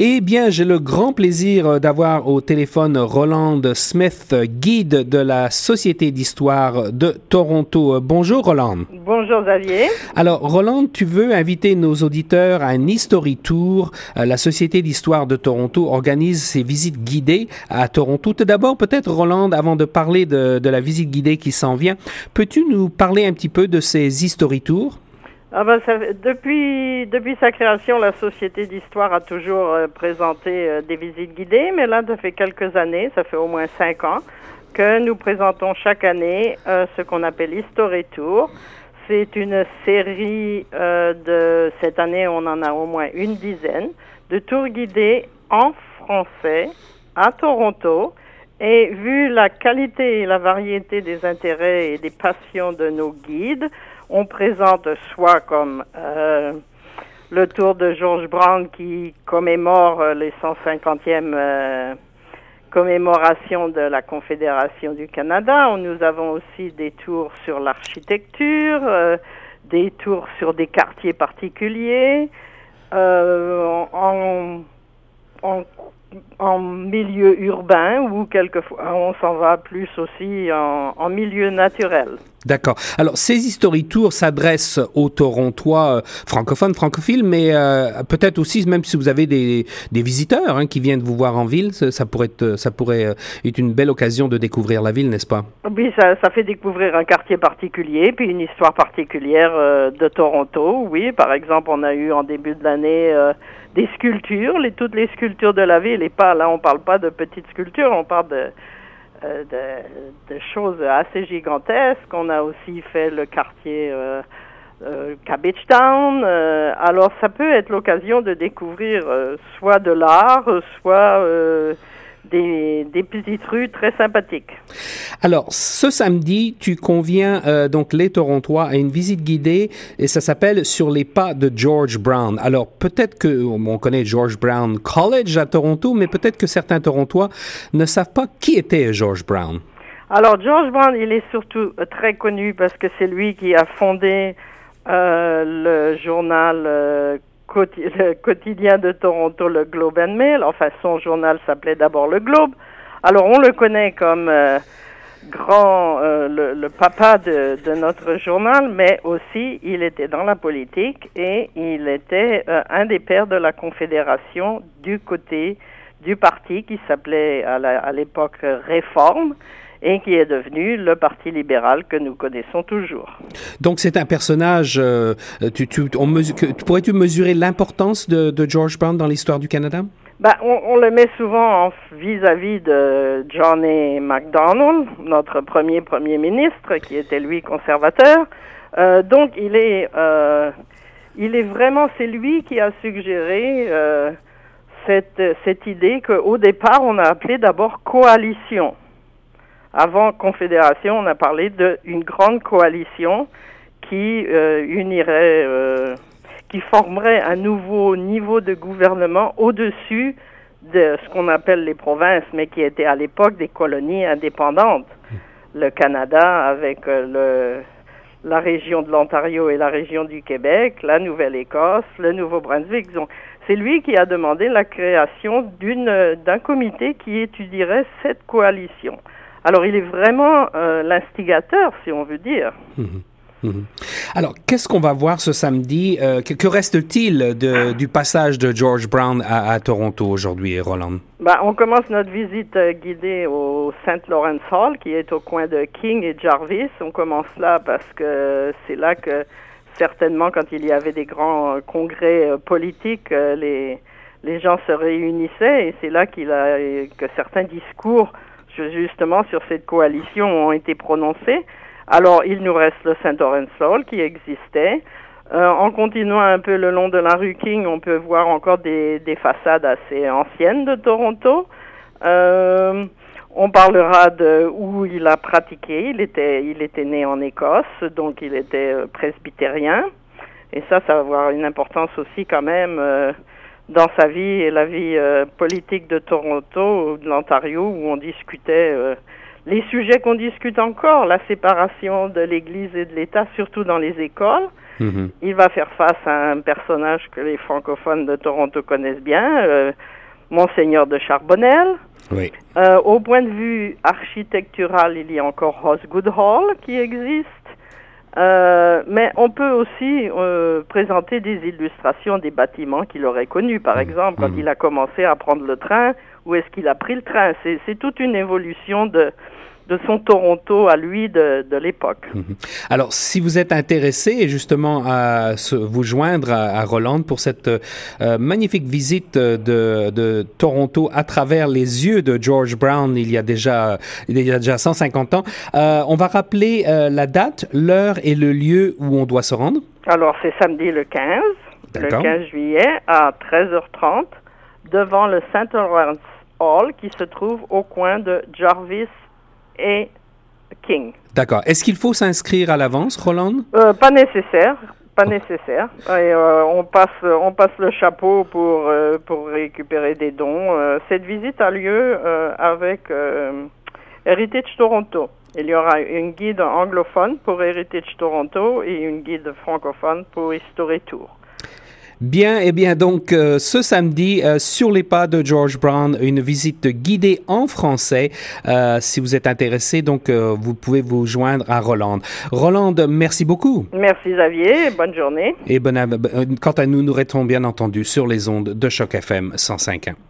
Eh bien, j'ai le grand plaisir d'avoir au téléphone Roland Smith, guide de la Société d'histoire de Toronto. Bonjour Roland. Bonjour Xavier. Alors Roland, tu veux inviter nos auditeurs à un History Tour. Euh, la Société d'histoire de Toronto organise ses visites guidées à Toronto. Tout d'abord, peut-être Roland, avant de parler de, de la visite guidée qui s'en vient, peux-tu nous parler un petit peu de ces History Tours? Ah ben, ça, depuis, depuis sa création, la Société d'histoire a toujours euh, présenté euh, des visites guidées, mais là, ça fait quelques années, ça fait au moins cinq ans, que nous présentons chaque année euh, ce qu'on appelle History Tour. C'est une série de, cette année, on en a au moins une dizaine, de tours guidés en français à Toronto. Et vu la qualité et la variété des intérêts et des passions de nos guides, on présente soit comme euh, le tour de George Brown qui commémore euh, les 150e euh, commémorations de la Confédération du Canada. Nous avons aussi des tours sur l'architecture, des tours sur des quartiers particuliers. en milieu urbain ou quelquefois on s'en va plus aussi en, milieu naturel. D'accord. Alors, ces History Tours s'adressent aux Torontois euh, francophones, francophiles, mais euh, peut-être aussi, même si vous avez des, des visiteurs hein, qui viennent vous voir en ville, ça, pourrait, être, ça pourrait euh, être une belle occasion de découvrir la ville, n'est-ce pas? Oui, ça, fait découvrir un quartier particulier, puis une histoire particulière de Toronto. Oui, par exemple, on a eu en début de l'année des sculptures, les, toutes les sculptures de la ville, et pas là, on parle pas de petites sculptures, on parle de, euh, de, choses assez gigantesques. On a aussi fait le quartier euh, euh Cabbage Town. Alors, ça peut être l'occasion de découvrir soit de l'art, soit des, des, petites rues très sympathiques. Alors, ce samedi, tu conviens euh, donc les Torontois à une visite guidée et ça s'appelle Sur les pas de George Brown. Alors, peut-être que on connaît George Brown College à Toronto, mais peut-être que certains Torontois ne savent pas qui était George Brown. Alors, George Brown, il est surtout euh, très connu parce que c'est lui qui a fondé euh, le journal euh, le quotidien de Toronto, le Globe and Mail. Enfin, son journal s'appelait d'abord le Globe. Alors, on le connaît comme euh, grand, euh, le, papa de, de, notre journal, mais aussi il était dans la politique et il était euh, un des pères de la Confédération du côté du parti qui s'appelait à l'époque Réforme et qui est devenu le Parti libéral que nous connaissons toujours. Donc c'est un personnage, euh, tu, tu, on pourrais-tu mesurer l'importance de, de, George Brown dans l'histoire du Canada? Ben, on, on, le met souvent vis-à-vis de John A. MacDonald, notre premier premier ministre, qui était lui conservateur. Euh, donc il est, euh, il est vraiment, c'est lui qui a suggéré cette, cette idée qu'au départ on a appelé d'abord coalition. Avant Confédération, on a parlé d'une grande coalition qui euh, unirait, euh, qui formerait un nouveau niveau de gouvernement au-dessus de ce qu'on appelle les provinces, mais qui étaient à l'époque des colonies indépendantes. Le Canada avec euh, la région de l'Ontario et la région du Québec, la Nouvelle-Écosse, le Nouveau-Brunswick. C'est lui qui a demandé la création d'un comité qui étudierait cette coalition. Alors il est vraiment euh, l'instigateur, si on veut dire. Mhm. Mhm. Alors, qu'est-ce qu'on va voir ce samedi? Euh, que, reste-t-il du passage de George Brown à, Toronto aujourd'hui, Roland? Ben, on commence notre visite euh, guidée au St. Lawrence Hall, qui est au coin de King et Jarvis. On commence là parce que c'est là que, certainement, quand il y avait des grands congrès politiques, les, les gens se réunissaient et c'est là qu'il a, que certains discours justement sur cette coalition ont été prononcées. Alors, il nous reste le Saint Lawrence Hall qui existait. Euh, en continuant un peu le long de la rue King, on peut voir encore des, des façades assez anciennes de Toronto. Euh, on parlera de où il a pratiqué. Il était, il était né en Écosse, donc il était euh, presbytérien. Et ça, ça va avoir une importance aussi quand même dans sa vie et la vie euh, politique de Toronto ou de l'Ontario où on discutait euh, les sujets qu'on discute encore, la séparation de l'Église et de l'État, surtout dans les écoles. Mhm. Il va faire face à un personnage que les francophones de Toronto connaissent bien, euh, Monseigneur de Charbonnel. Oui. Au point de vue architectural, il y a encore Osgood Hall qui existe. Euh, mais on peut aussi euh, présenter des illustrations des bâtiments qu'il aurait connus. Par exemple, quand Mhm. il a commencé à prendre le train, où est-ce qu'il a pris le train C'est toute une évolution de, de son Toronto à lui de, de l'époque. Alors, si vous êtes intéressé justement à se- vous joindre à, à Roland pour cette euh, magnifique visite de, de Toronto à travers les yeux de George Brown il y a déjà, il y a déjà 150 ans, euh, on va rappeler euh, la date, l'heure et le lieu où on doit se rendre. Alors, c'est samedi le 15, le D'accord. 15 juillet à 13h30, devant le St. Hall qui se trouve au coin de Jarvis et King. D'accord. Est-ce qu'il faut s'inscrire à l'avance, Roland? Euh, pas nécessaire, pas nécessaire. Et, euh, on passe, on passe le chapeau pour euh, pour récupérer des dons. Cette visite a lieu avec Heritage Toronto. Il y aura une guide anglophone pour Heritage Toronto et une guide francophone pour History Tour. Bien, eh bien, donc, euh, ce samedi, euh, sur les pas de George Brown, une visite guidée en français. Euh, si vous êtes intéressé, donc, euh, vous pouvez vous joindre à Roland. Roland, merci beaucoup. Merci Xavier, bonne journée. Et bon, quant à nous, nous restons bien entendu sur les ondes de Choc FM 105.1.